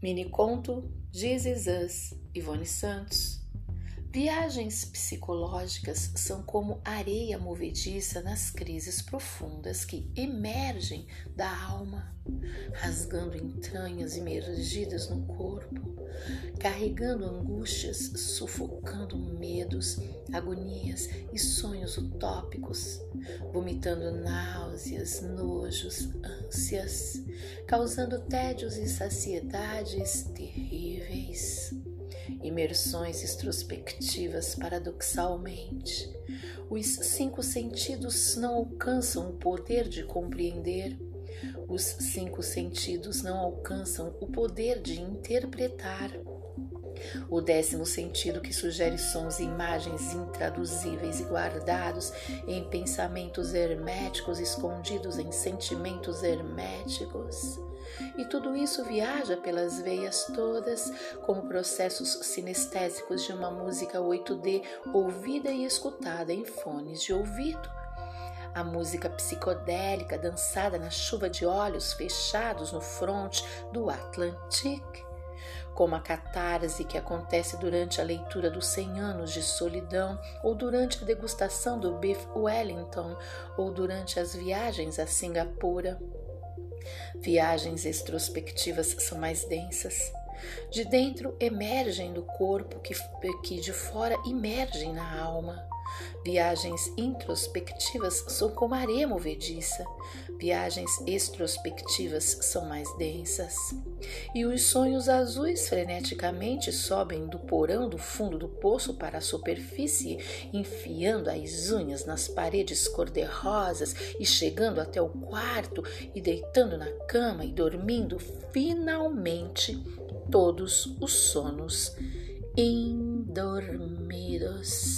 Mini conto This Is Us, Ivone Santos. Viagens psicológicas são como areia movediça nas crises profundas que emergem da alma, rasgando entranhas imergidas no corpo, carregando angústias, sufocando medos, agonias e sonhos utópicos, vomitando náuseas, nojos, ânsias, causando tédios e saciedades terríveis. Imersões extrospectivas paradoxalmente. Os cinco sentidos não alcançam o poder de compreender os cinco sentidos não alcançam o poder de interpretar. O décimo sentido, que sugere sons e imagens intraduzíveis e guardados em pensamentos herméticos, escondidos em sentimentos herméticos. E tudo isso viaja pelas veias todas, como processos sinestésicos de uma música 8D ouvida e escutada em fones de ouvido a música psicodélica dançada na chuva de olhos fechados no fronte do Atlantique, como a catarse que acontece durante a leitura dos 100 anos de solidão, ou durante a degustação do Beef Wellington, ou durante as viagens a Singapura. Viagens extrospectivas são mais densas. De dentro emergem do corpo, que, que de fora emergem na alma. Viagens introspectivas são como areia movediça, viagens extrospectivas são mais densas. E os sonhos azuis freneticamente sobem do porão do fundo do poço para a superfície, enfiando as unhas nas paredes cor-de-rosas e chegando até o quarto e deitando na cama e dormindo finalmente todos os sonos indormidos.